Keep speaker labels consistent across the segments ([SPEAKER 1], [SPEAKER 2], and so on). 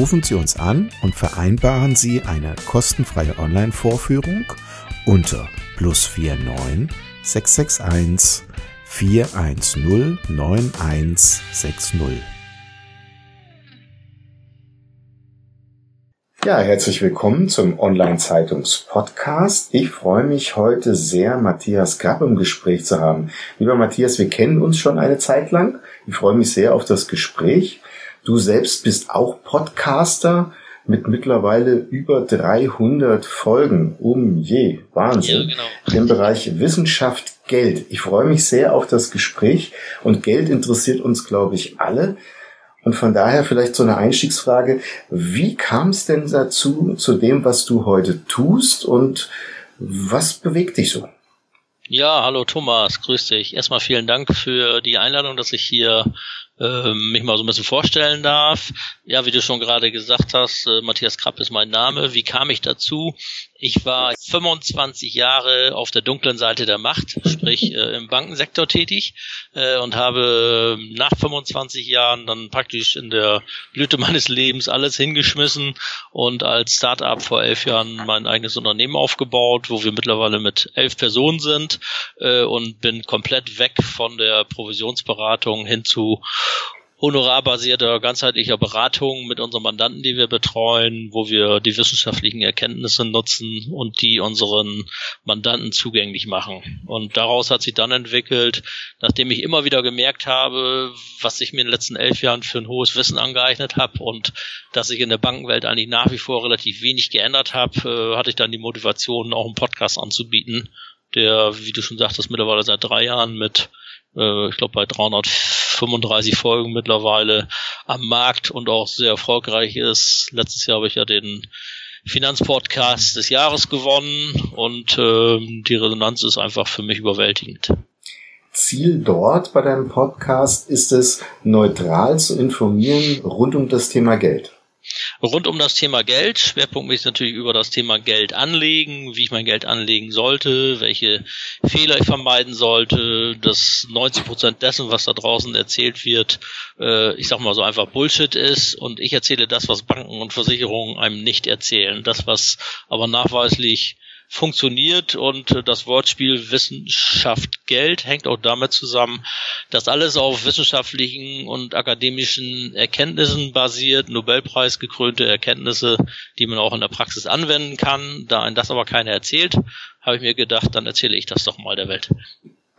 [SPEAKER 1] Rufen Sie uns an und vereinbaren Sie eine kostenfreie Online-Vorführung unter plus 49 661 410 9160. Ja, herzlich willkommen zum Online-Zeitungs-Podcast. Ich freue mich heute sehr, Matthias Krapp im Gespräch zu haben. Lieber Matthias, wir kennen uns schon eine Zeit lang. Ich freue mich sehr auf das Gespräch. Du selbst bist auch Podcaster mit mittlerweile über 300 Folgen. Um je, Wahnsinn. Ja, genau. Im Bereich Wissenschaft, Geld. Ich freue mich sehr auf das Gespräch und Geld interessiert uns, glaube ich, alle. Und von daher vielleicht so eine Einstiegsfrage. Wie kam es denn dazu, zu dem, was du heute tust und was bewegt dich so?
[SPEAKER 2] Ja, hallo Thomas, grüß dich. Erstmal vielen Dank für die Einladung, dass ich hier äh, mich mal so ein bisschen vorstellen darf. Ja, wie du schon gerade gesagt hast, äh, Matthias Krapp ist mein Name. Wie kam ich dazu? Ich war 25 Jahre auf der dunklen Seite der Macht, sprich äh, im Bankensektor tätig äh, und habe nach 25 Jahren dann praktisch in der Blüte meines Lebens alles hingeschmissen und als Startup vor elf Jahren mein eigenes Unternehmen aufgebaut, wo wir mittlerweile mit elf Personen sind äh, und bin komplett weg von der Provisionsberatung hin zu honorarbasierter, ganzheitlicher Beratung mit unseren Mandanten, die wir betreuen, wo wir die wissenschaftlichen Erkenntnisse nutzen und die unseren Mandanten zugänglich machen. Und daraus hat sich dann entwickelt, nachdem ich immer wieder gemerkt habe, was ich mir in den letzten elf Jahren für ein hohes Wissen angeeignet habe und dass ich in der Bankenwelt eigentlich nach wie vor relativ wenig geändert habe, äh, hatte ich dann die Motivation, auch einen Podcast anzubieten, der, wie du schon sagtest, mittlerweile seit drei Jahren mit äh, ich glaube bei 335 Folgen mittlerweile am Markt und auch sehr erfolgreich ist. Letztes Jahr habe ich ja den Finanzpodcast des Jahres gewonnen und äh, die Resonanz ist einfach für mich überwältigend.
[SPEAKER 1] Ziel dort bei deinem Podcast ist es, neutral zu informieren rund um das Thema Geld.
[SPEAKER 2] Rund um das Thema Geld, schwerpunktmäßig natürlich über das Thema Geld anlegen, wie ich mein Geld anlegen sollte, welche Fehler ich vermeiden sollte, dass 90 Prozent dessen, was da draußen erzählt wird, äh, ich sag mal so einfach Bullshit ist und ich erzähle das, was Banken und Versicherungen einem nicht erzählen. Das, was aber nachweislich funktioniert und äh, das Wortspiel Wissenschaft Geld hängt auch damit zusammen, dass alles auf wissenschaftlichen und akademischen Erkenntnissen basiert, Nobelpreis gekrönte Erkenntnisse, die man auch in der Praxis anwenden kann. Da ein das aber keiner erzählt, habe ich mir gedacht, dann erzähle ich das doch mal der Welt.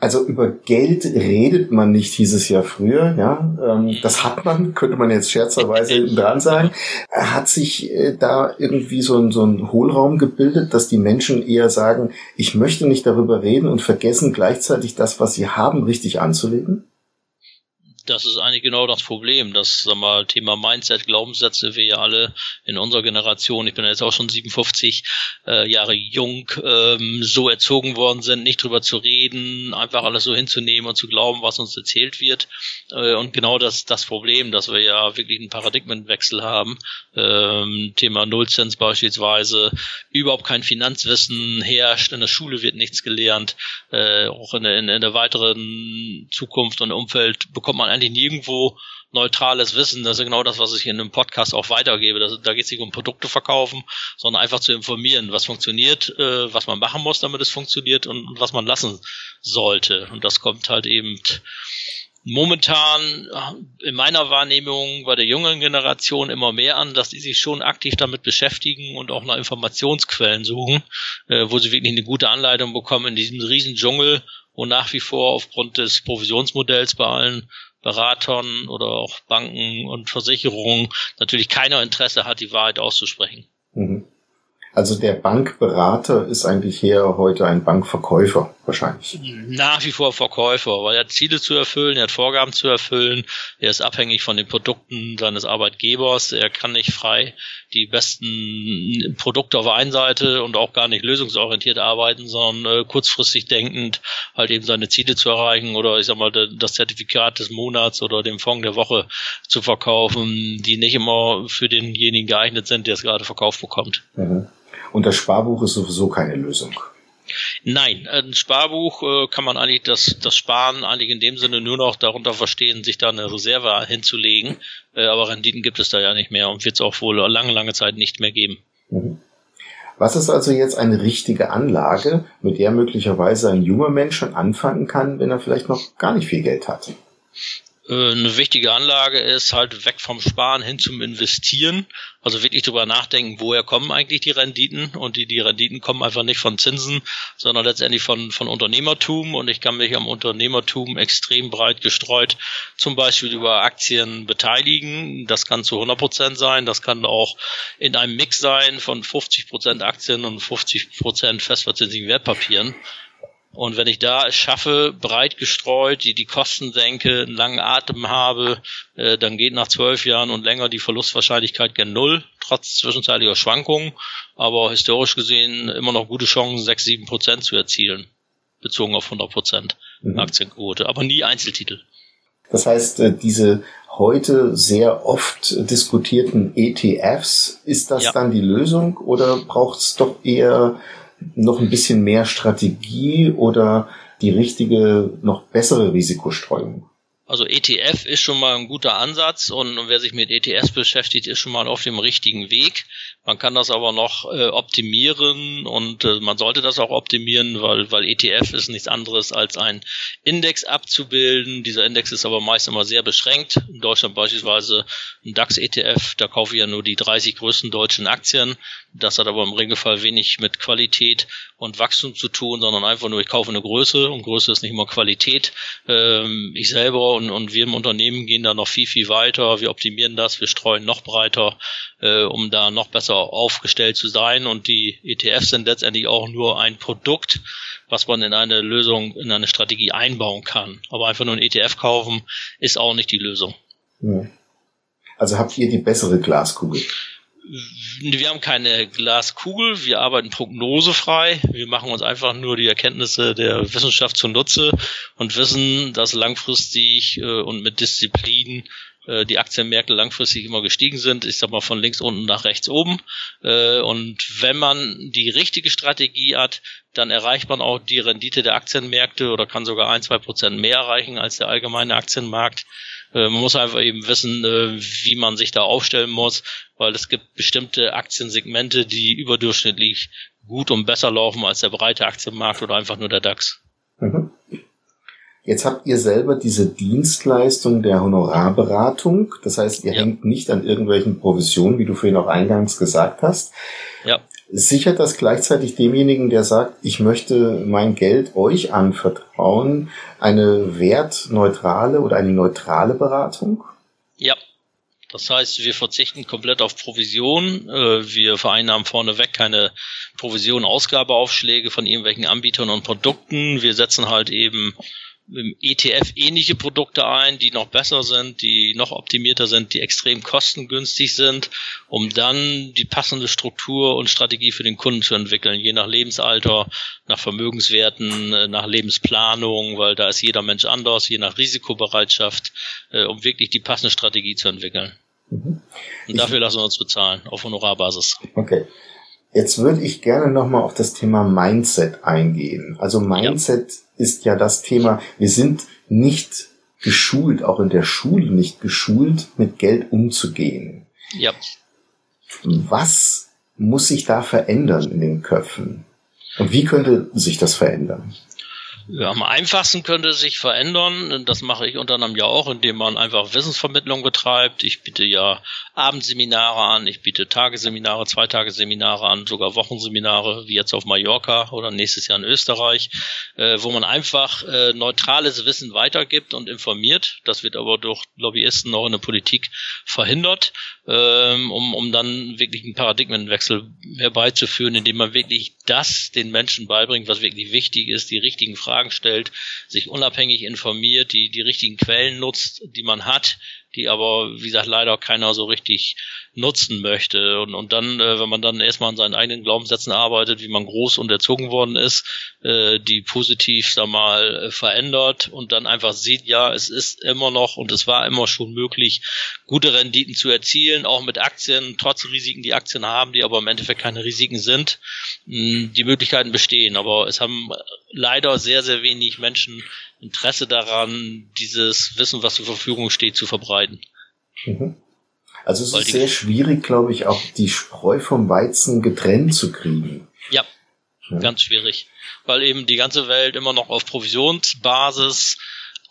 [SPEAKER 1] Also über Geld redet man nicht, hieß es ja früher. Ja, ähm, das hat man, könnte man jetzt scherzerweise hinten dran sagen. Hat sich äh, da irgendwie so ein, so ein Hohlraum gebildet, dass die Menschen eher sagen, ich möchte nicht darüber reden und vergessen gleichzeitig das, was sie haben, richtig anzulegen?
[SPEAKER 2] Das ist eigentlich genau das Problem, dass sag mal Thema Mindset, Glaubenssätze wir ja alle in unserer Generation, ich bin jetzt auch schon 57 äh, Jahre jung, ähm, so erzogen worden sind, nicht drüber zu reden, einfach alles so hinzunehmen und zu glauben, was uns erzählt wird. Äh, und genau das das Problem, dass wir ja wirklich einen Paradigmenwechsel haben. Ähm, Thema Nullzins beispielsweise, überhaupt kein Finanzwissen herrscht, in der Schule wird nichts gelernt, äh, auch in der, in, in der weiteren Zukunft und Umfeld bekommt man eigentlich nirgendwo neutrales Wissen. Das ist genau das, was ich in einem Podcast auch weitergebe. Das, da geht es nicht um Produkte verkaufen, sondern einfach zu informieren, was funktioniert, äh, was man machen muss, damit es funktioniert und, und was man lassen sollte. Und das kommt halt eben momentan äh, in meiner Wahrnehmung bei der jungen Generation immer mehr an, dass die sich schon aktiv damit beschäftigen und auch nach Informationsquellen suchen, äh, wo sie wirklich eine gute Anleitung bekommen in diesem riesen Dschungel, wo nach wie vor aufgrund des Provisionsmodells bei allen Beratern oder auch Banken und Versicherungen natürlich keiner Interesse hat, die Wahrheit auszusprechen. Mhm.
[SPEAKER 1] Also der Bankberater ist eigentlich hier heute ein Bankverkäufer wahrscheinlich.
[SPEAKER 2] Nach wie vor Verkäufer, weil er hat Ziele zu erfüllen, er hat Vorgaben zu erfüllen, er ist abhängig von den Produkten seines Arbeitgebers, er kann nicht frei die besten Produkte auf der einen Seite und auch gar nicht lösungsorientiert arbeiten, sondern äh, kurzfristig denkend halt eben seine Ziele zu erreichen oder ich sag mal das Zertifikat des Monats oder den Fonds der Woche zu verkaufen, die nicht immer für denjenigen geeignet sind, der es gerade verkauft bekommt.
[SPEAKER 1] Mhm. Und das Sparbuch ist sowieso keine Lösung.
[SPEAKER 2] Nein, ein Sparbuch äh, kann man eigentlich das, das Sparen eigentlich in dem Sinne nur noch darunter verstehen, sich da eine Reserve hinzulegen. Äh, aber Renditen gibt es da ja nicht mehr und wird es auch wohl lange, lange Zeit nicht mehr geben. Mhm.
[SPEAKER 1] Was ist also jetzt eine richtige Anlage, mit der möglicherweise ein junger Mensch schon anfangen kann, wenn er vielleicht noch gar nicht viel Geld hat?
[SPEAKER 2] Äh, eine wichtige Anlage ist halt weg vom Sparen hin zum Investieren. Also wirklich drüber nachdenken, woher kommen eigentlich die Renditen? Und die, die Renditen kommen einfach nicht von Zinsen, sondern letztendlich von, von Unternehmertum. Und ich kann mich am Unternehmertum extrem breit gestreut zum Beispiel über Aktien beteiligen. Das kann zu 100 Prozent sein. Das kann auch in einem Mix sein von 50 Prozent Aktien und 50 Prozent festverzinsigen Wertpapieren. Und wenn ich da es schaffe, breit gestreut, die, die Kosten senke, einen langen Atem habe, äh, dann geht nach zwölf Jahren und länger die Verlustwahrscheinlichkeit gen Null, trotz zwischenzeitlicher Schwankungen. Aber historisch gesehen immer noch gute Chancen, sechs, sieben Prozent zu erzielen, bezogen auf 100 Prozent mhm. Aktienquote, aber nie Einzeltitel.
[SPEAKER 1] Das heißt, äh, diese heute sehr oft diskutierten ETFs, ist das ja. dann die Lösung oder braucht es doch eher noch ein bisschen mehr Strategie oder die richtige, noch bessere Risikostreuung?
[SPEAKER 2] Also ETF ist schon mal ein guter Ansatz und wer sich mit ETFs beschäftigt, ist schon mal auf dem richtigen Weg. Man kann das aber noch äh, optimieren und äh, man sollte das auch optimieren, weil, weil ETF ist nichts anderes als ein Index abzubilden. Dieser Index ist aber meist immer sehr beschränkt. In Deutschland beispielsweise ein DAX-ETF, da kaufe ich ja nur die 30 größten deutschen Aktien. Das hat aber im Regelfall wenig mit Qualität und Wachstum zu tun, sondern einfach nur, ich kaufe eine Größe und Größe ist nicht immer Qualität. Ähm, ich selber und, und wir im Unternehmen gehen da noch viel, viel weiter. Wir optimieren das, wir streuen noch breiter, äh, um da noch besser aufgestellt zu sein. Und die ETFs sind letztendlich auch nur ein Produkt, was man in eine Lösung, in eine Strategie einbauen kann. Aber einfach nur ein ETF kaufen ist auch nicht die Lösung.
[SPEAKER 1] Also habt ihr die bessere Glaskugel?
[SPEAKER 2] Wir haben keine Glaskugel, wir arbeiten prognosefrei. Wir machen uns einfach nur die Erkenntnisse der Wissenschaft zunutze und wissen, dass langfristig äh, und mit Disziplin äh, die Aktienmärkte langfristig immer gestiegen sind. Ich sag mal von links unten nach rechts oben. Äh, und wenn man die richtige Strategie hat, dann erreicht man auch die Rendite der Aktienmärkte oder kann sogar ein, zwei Prozent mehr erreichen als der allgemeine Aktienmarkt. Äh, man muss einfach eben wissen, äh, wie man sich da aufstellen muss, weil es gibt bestimmte Aktiensegmente, die überdurchschnittlich gut und besser laufen als der breite Aktienmarkt oder einfach nur der DAX. Mhm.
[SPEAKER 1] Jetzt habt ihr selber diese Dienstleistung der Honorarberatung. Das heißt, ihr ja. hängt nicht an irgendwelchen Provisionen, wie du vorhin auch eingangs gesagt hast. Ja. Sichert das gleichzeitig demjenigen, der sagt, ich möchte mein Geld euch anvertrauen, eine wertneutrale oder eine neutrale Beratung?
[SPEAKER 2] Ja. Das heißt, wir verzichten komplett auf Provision. Äh, wir vereinnahmen vorneweg keine Provision-Ausgabeaufschläge von irgendwelchen Anbietern und Produkten. Wir setzen halt eben ETF ähnliche Produkte ein, die noch besser sind, die noch optimierter sind, die extrem kostengünstig sind, um dann die passende Struktur und Strategie für den Kunden zu entwickeln, je nach Lebensalter, nach Vermögenswerten, äh, nach Lebensplanung, weil da ist jeder Mensch anders, je nach Risikobereitschaft, äh, um wirklich die passende Strategie zu entwickeln. Mhm. Und dafür lassen wir uns bezahlen, auf Honorarbasis.
[SPEAKER 1] Okay. Jetzt würde ich gerne nochmal auf das Thema Mindset eingehen. Also Mindset ja. ist ja das Thema, wir sind nicht geschult, auch in der Schule nicht geschult, mit Geld umzugehen. Ja. Was muss sich da verändern in den Köpfen? Und wie könnte sich das verändern?
[SPEAKER 2] Ja, am einfachsten könnte es sich verändern. Das mache ich unter anderem ja auch, indem man einfach Wissensvermittlung betreibt. Ich biete ja Abendseminare an, ich biete Tagesseminare, Zweitageseminare an, sogar Wochenseminare, wie jetzt auf Mallorca oder nächstes Jahr in Österreich, äh, wo man einfach äh, neutrales Wissen weitergibt und informiert. Das wird aber durch Lobbyisten auch in der Politik verhindert ähm, um, um dann wirklich einen Paradigmenwechsel herbeizuführen, indem man wirklich das den Menschen beibringt, was wirklich wichtig ist, die richtigen Fragen stellt, sich unabhängig informiert, die, die richtigen Quellen nutzt, die man hat, die aber, wie gesagt, leider keiner so richtig nutzen möchte. Und, und dann, äh, wenn man dann erstmal an seinen eigenen Glaubenssätzen arbeitet, wie man groß und erzogen worden ist, äh, die positiv, sag mal, äh, verändert und dann einfach sieht, ja, es ist immer noch und es war immer schon möglich, gute Renditen zu erzielen, auch mit Aktien, trotz Risiken, die Aktien haben, die aber im Endeffekt keine Risiken sind. Hm, die Möglichkeiten bestehen, aber es haben leider sehr, sehr wenig Menschen Interesse daran, dieses Wissen, was zur Verfügung steht, zu verbreiten.
[SPEAKER 1] Mhm. Also es ist sehr schwierig, glaube ich, auch die Spreu vom Weizen getrennt zu kriegen.
[SPEAKER 2] Ja, ja, ganz schwierig. Weil eben die ganze Welt immer noch auf Provisionsbasis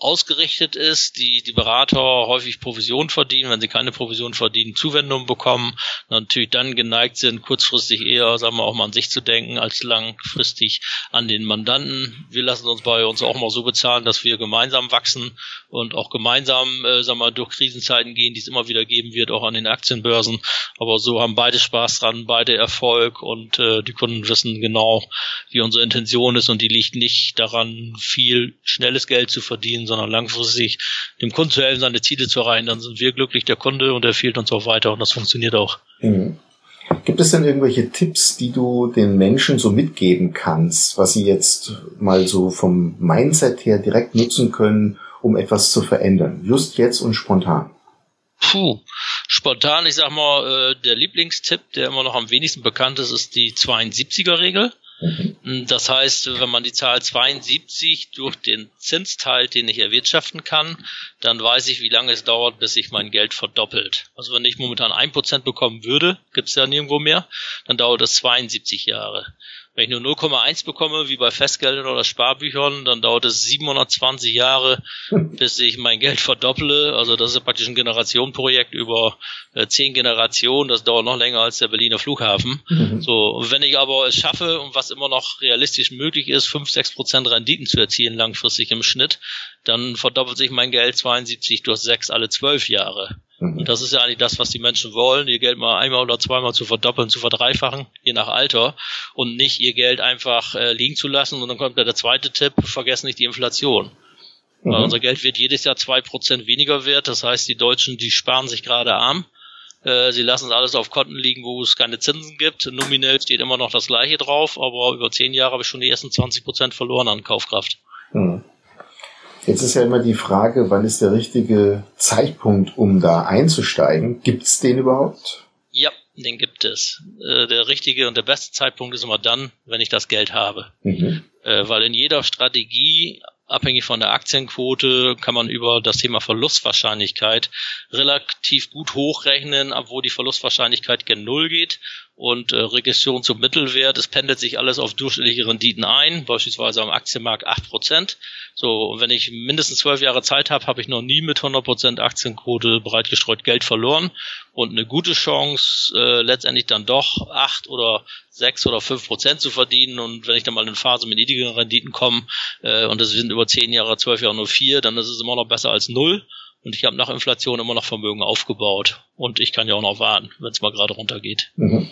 [SPEAKER 2] ausgerichtet ist, die die Berater häufig Provision verdienen, wenn sie keine Provision verdienen, Zuwendung bekommen, natürlich dann geneigt sind, kurzfristig eher, sagen wir auch mal an sich zu denken, als langfristig an den Mandanten. Wir lassen uns bei uns auch mal so bezahlen, dass wir gemeinsam wachsen und auch gemeinsam, äh, sagen wir, durch Krisenzeiten gehen, die es immer wieder geben wird, auch an den Aktienbörsen. Aber so haben beide Spaß dran, beide Erfolg und äh, die Kunden wissen genau, wie unsere Intention ist und die liegt nicht daran, viel schnelles Geld zu verdienen, sondern langfristig dem Kunden zu helfen, seine Ziele zu erreichen. Dann sind wir glücklich, der Kunde und er fehlt uns auch weiter und das funktioniert auch. Mhm.
[SPEAKER 1] Gibt es denn irgendwelche Tipps, die du den Menschen so mitgeben kannst, was sie jetzt mal so vom Mindset her direkt nutzen können, um etwas zu verändern? Just jetzt und spontan.
[SPEAKER 2] Puh, spontan, ich sag mal, äh, der Lieblingstipp, der immer noch am wenigsten bekannt ist, ist die 72er-Regel. Mhm. Das heißt, wenn man die Zahl 72 durch den Zins teilt, den ich erwirtschaften kann, dann weiß ich, wie lange es dauert, bis sich mein Geld verdoppelt. Also wenn ich momentan ein Prozent bekommen würde, gibt's ja nirgendwo mehr, dann dauert es 72 Jahre. Wenn ich nur 0,1 bekomme, wie bei Festgeldern oder Sparbüchern, dann dauert es 720 Jahre, bis ich mein Geld verdopple. Also das ist praktisch ein Generationenprojekt über äh, zehn Generationen. Das dauert noch länger als der Berliner Flughafen. Mhm. So, wenn ich aber es schaffe und was immer noch realistisch möglich ist, 5, 6 Prozent Renditen zu erzielen langfristig im Schnitt, dann verdoppelt sich mein Geld 72 durch 6 alle 12 Jahre. Mhm. Und das ist ja eigentlich das, was die Menschen wollen, ihr Geld mal einmal oder zweimal zu verdoppeln, zu verdreifachen, je nach Alter, und nicht ihr Geld einfach äh, liegen zu lassen. Und dann kommt der zweite Tipp, vergessen nicht die Inflation. Mhm. Weil unser Geld wird jedes Jahr zwei Prozent weniger wert. Das heißt, die Deutschen, die sparen sich gerade arm. Äh, sie lassen es alles auf Konten liegen, wo es keine Zinsen gibt. Nominell steht immer noch das gleiche drauf, aber über zehn Jahre habe ich schon die ersten 20 Prozent verloren an Kaufkraft. Mhm.
[SPEAKER 1] Jetzt ist ja immer die Frage, wann ist der richtige Zeitpunkt, um da einzusteigen? Gibt es den überhaupt?
[SPEAKER 2] Ja, den gibt es. Äh, der richtige und der beste Zeitpunkt ist immer dann, wenn ich das Geld habe. Mhm. Äh, weil in jeder Strategie abhängig von der Aktienquote kann man über das Thema Verlustwahrscheinlichkeit relativ gut hochrechnen, obwohl die Verlustwahrscheinlichkeit gen Null geht und äh, Regression zum Mittelwert. Es pendelt sich alles auf durchschnittliche Renditen ein, beispielsweise am Aktienmarkt 8%. So, und wenn ich mindestens zwölf Jahre Zeit habe, habe ich noch nie mit 100% Aktienquote breitgestreut Geld verloren und eine gute Chance, äh, letztendlich dann doch acht oder sechs oder fünf Prozent zu verdienen. Und wenn ich dann mal in eine Phase mit niedrigeren Renditen komme, äh, und das sind über zehn Jahre, zwölf Jahre nur vier, dann ist es immer noch besser als null. Und ich habe nach Inflation immer noch Vermögen aufgebaut. Und ich kann ja auch noch warten, wenn es mal gerade runtergeht. Mhm.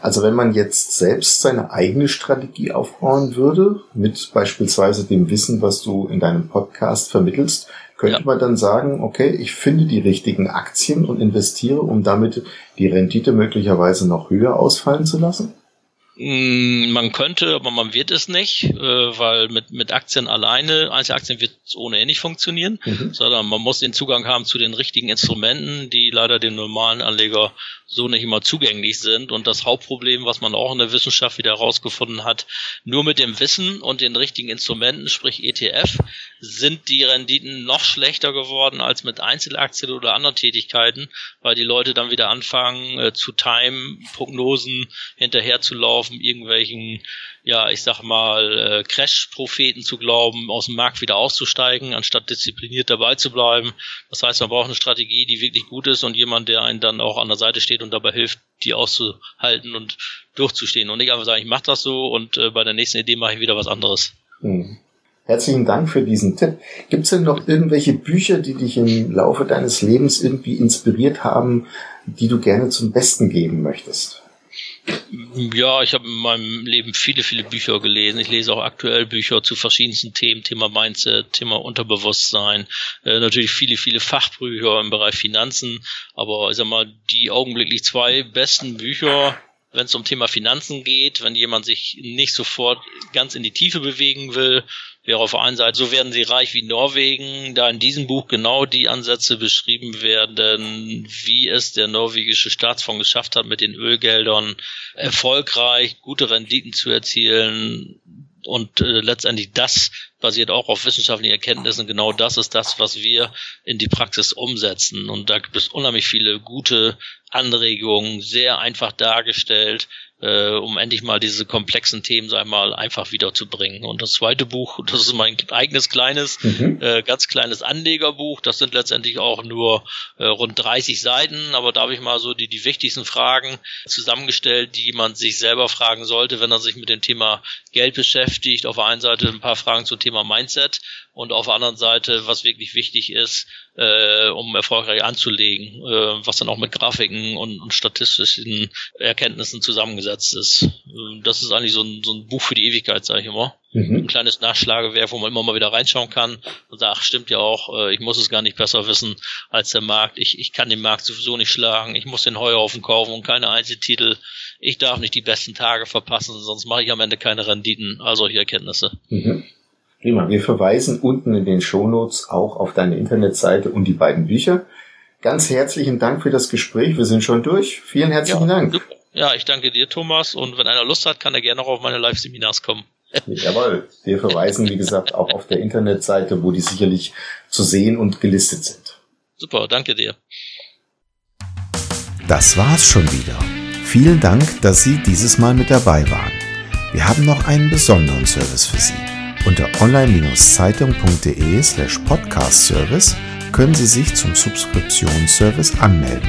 [SPEAKER 1] Also wenn man jetzt selbst seine eigene Strategie aufbauen würde, mit beispielsweise dem Wissen, was du in deinem Podcast vermittelst, könnte ja. man dann sagen, okay, ich finde die richtigen Aktien und investiere, um damit die Rendite möglicherweise noch höher ausfallen zu lassen?
[SPEAKER 2] Mm, man könnte, aber man wird es nicht, äh, weil mit, mit Aktien alleine, Einzelaktien wird es ohnehin nicht funktionieren, mhm. sondern man muss den Zugang haben zu den richtigen Instrumenten, die leider dem normalen Anleger so nicht immer zugänglich sind. Und das Hauptproblem, was man auch in der Wissenschaft wieder herausgefunden hat, nur mit dem Wissen und den richtigen Instrumenten, sprich ETF, sind die Renditen noch schlechter geworden als mit Einzelaktien oder anderen Tätigkeiten, weil die Leute dann wieder anfangen, äh, zu Time-Prognosen hinterherzulaufen, irgendwelchen, ja, ich sag mal, äh, Crash-Propheten zu glauben, aus dem Markt wieder auszusteigen, anstatt diszipliniert dabei zu bleiben. Das heißt, man braucht eine Strategie, die wirklich gut ist und jemand, der einen dann auch an der Seite steht und dabei hilft, die auszuhalten und durchzustehen und nicht einfach sagen, ich mache das so und äh, bei der nächsten Idee mache ich wieder was anderes.
[SPEAKER 1] Hm. Herzlichen Dank für diesen Tipp. Gibt es denn noch irgendwelche Bücher, die dich im Laufe deines Lebens irgendwie inspiriert haben, die du gerne zum Besten geben möchtest?
[SPEAKER 2] Ja, ich habe in meinem Leben viele, viele Bücher gelesen. Ich lese auch aktuell Bücher zu verschiedensten Themen, Thema Mindset, Thema Unterbewusstsein, äh, natürlich viele, viele Fachbücher im Bereich Finanzen, aber ich sag mal, die augenblicklich zwei besten Bücher, wenn es um Thema Finanzen geht, wenn jemand sich nicht sofort ganz in die Tiefe bewegen will, wäre auf der einen Seite, so werden sie reich wie Norwegen, da in diesem Buch genau die Ansätze beschrieben werden, wie es der norwegische Staatsfonds geschafft hat, mit den Ölgeldern erfolgreich gute Renditen zu erzielen, und äh, letztendlich das basiert auch auf wissenschaftlichen Erkenntnissen. Genau das ist das, was wir in die Praxis umsetzen. Und da gibt es unheimlich viele gute Anregungen, sehr einfach dargestellt, äh, um endlich mal diese komplexen Themen, sag mal, einfach wiederzubringen. Und das zweite Buch, das ist mein eigenes kleines, mhm. äh, ganz kleines Anlegerbuch. Das sind letztendlich auch nur äh, rund 30 Seiten, aber da habe ich mal so die, die wichtigsten Fragen zusammengestellt, die man sich selber fragen sollte, wenn er sich mit dem Thema Geld beschäftigt. Auf der einen Seite ein paar Fragen zum Thema Mindset und auf der anderen Seite, was wirklich wichtig ist, äh, um erfolgreich anzulegen, äh, was dann auch mit Grafiken und, und statistischen Erkenntnissen zusammengesetzt ist. Äh, das ist eigentlich so ein, so ein Buch für die Ewigkeit, sage ich immer. Mhm. Ein kleines Nachschlagewerk, wo man immer mal wieder reinschauen kann und sagt, ach, stimmt ja auch, äh, ich muss es gar nicht besser wissen als der Markt. Ich, ich kann den Markt sowieso nicht schlagen. Ich muss den Heuhaufen kaufen und keine Einzeltitel. Ich darf nicht die besten Tage verpassen, sonst mache ich am Ende keine Renditen. Also solche Erkenntnisse. Mhm.
[SPEAKER 1] Prima. Wir verweisen unten in den Shownotes auch auf deine Internetseite und die beiden Bücher. Ganz herzlichen Dank für das Gespräch. Wir sind schon durch. Vielen herzlichen ja, Dank.
[SPEAKER 2] Ja, ich danke dir, Thomas. Und wenn einer Lust hat, kann er gerne auch auf meine Live-Seminars kommen.
[SPEAKER 1] Jawohl. Wir verweisen, wie gesagt, auch auf der Internetseite, wo die sicherlich zu sehen und gelistet sind.
[SPEAKER 2] Super, danke dir.
[SPEAKER 3] Das war's schon wieder. Vielen Dank, dass Sie dieses Mal mit dabei waren. Wir haben noch einen besonderen Service für Sie. Unter online-zeitung.de slash podcast-service können Sie sich zum Subskriptionsservice anmelden.